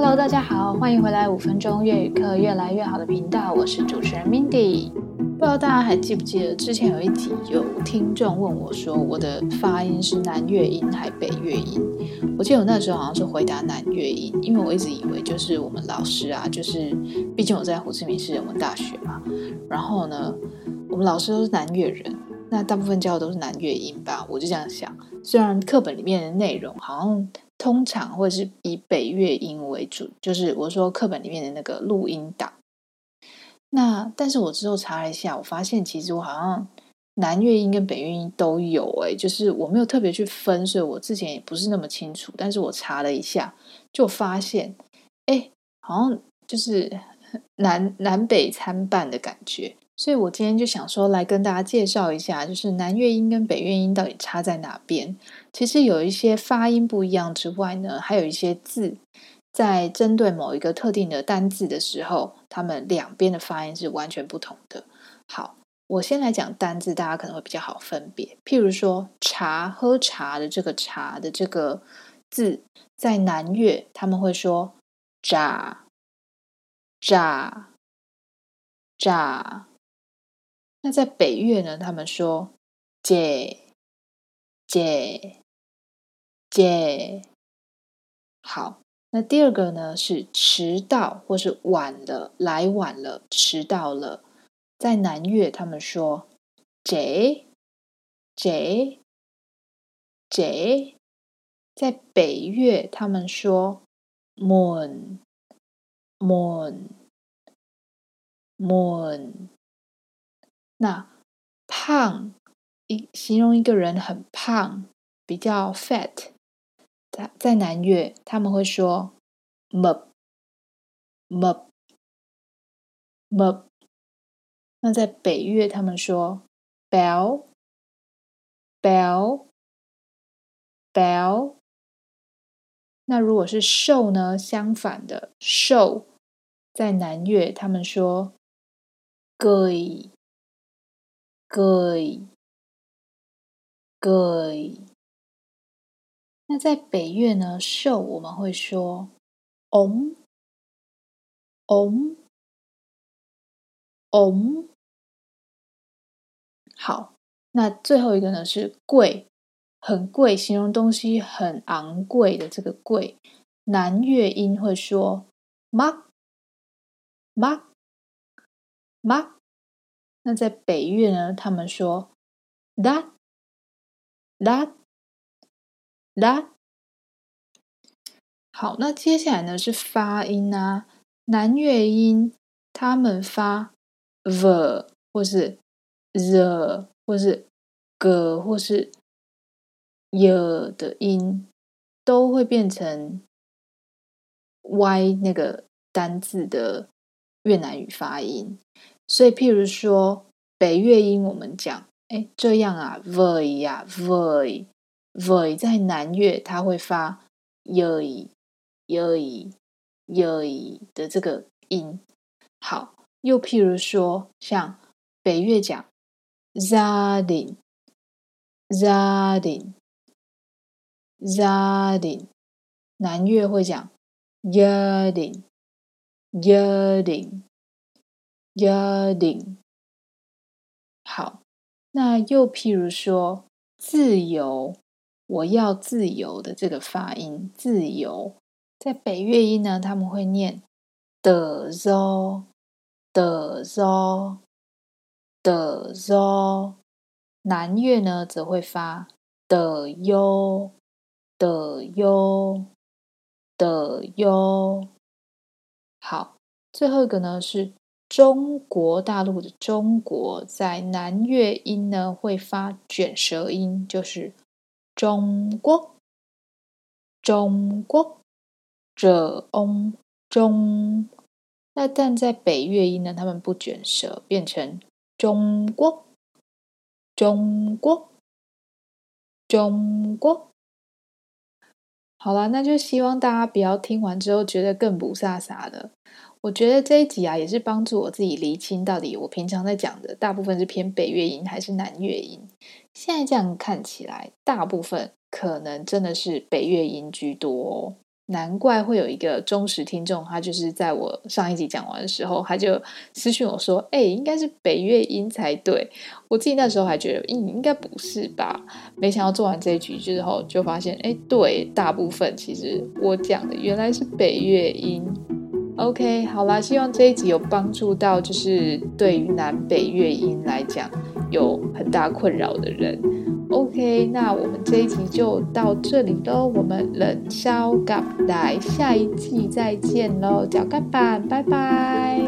Hello，大家好，欢迎回来五分钟粤语课越来越好的频道，我是主持人 Mindy。不知道大家还记不记得之前有一集有听众问我说，我的发音是南粤音还北粤音？我记得我那时候好像是回答南粤音，因为我一直以为就是我们老师啊，就是毕竟我在胡志明市人文大学嘛，然后呢，我们老师都是南越人，那大部分教的都是南粤音吧，我就这样想。虽然课本里面的内容好像通常会是以北越音为主，就是我说课本里面的那个录音档。那但是我之后查了一下，我发现其实我好像南越音跟北越音都有诶，就是我没有特别去分，所以我之前也不是那么清楚。但是我查了一下，就发现，哎，好像就是南南北参半的感觉。所以我今天就想说，来跟大家介绍一下，就是南越音跟北越音到底差在哪边。其实有一些发音不一样之外呢，还有一些字在针对某一个特定的单字的时候，它们两边的发音是完全不同的。好，我先来讲单字，大家可能会比较好分别。譬如说“茶”，喝茶的这个“茶”的这个字，在南越他们会说“茶”，“炸炸”。那在北越呢？他们说“姐姐姐”。好，那第二个呢是迟到或是晚了，来晚了，迟到了。在南越他们说“姐姐姐”。在北越他们说 moon moon，moon，。那胖一形容一个人很胖，比较 fat，在在南越他们会说 mập mập mập。那在北越他们说 bell，bell，bell，。那如果是瘦呢？相反的瘦，在南越他们说 gầy gầy gầy。那在北越呢？瘦我们会说 om om om。好，那最后一个呢是贵，很贵，形容东西很昂贵的这个贵，南越音会说 “mak” mắc mắc。那在北越呢？他们说 đắt đắt đắt。好，那接下来呢是发音啊。南越音他们发 v 或是 z 或是 g 或是 y 的音，都会变成 y 那个单字的越南语发音。所以，譬如说北越音，我们讲，哎，这样啊，voi 呀，voi，voi，在南越，它会发 yoi，yoi，yoi 的这个音。好，又譬如说，像北越讲 gia đình，gia đình，gia đình，南越会讲 yadin。Gia đình。好，那又譬如说，自由，我要自由的这个发音，自由，在北越音呢，他们会念的 do 的 do 的 do，南越呢则会发的 yo 的 y 的 y。好，最后一个呢是。中国大陆的中国在南越音呢会发卷舌音，就是中国，中国，这翁中。那但在北越音呢，他们不卷舌，变成中国，中国，中国。好啦，那就希望大家不要听完之后觉得更不飒飒的。我觉得这一集啊，也是帮助我自己厘清到底我平常在讲的大部分是偏北越音还是南越音。现在这样看起来，大部分可能真的是北越音居多哦。难怪会有一个忠实听众，他就是在我上一集讲完的时候，他就私讯我说：“哎，应该是北越音才对。”我自己那时候还觉得，嗯，应该不是吧？没想到做完这一局之后，就发现，哎，对，大部分其实我讲的原来是北越音。OK，好啦，希望这一集有帮助到，就是对于南北越音来讲有很大困扰的人。OK，那我们这一集就到这里喽，我们冷烧甲来下一季再见喽，脚盖板，拜拜。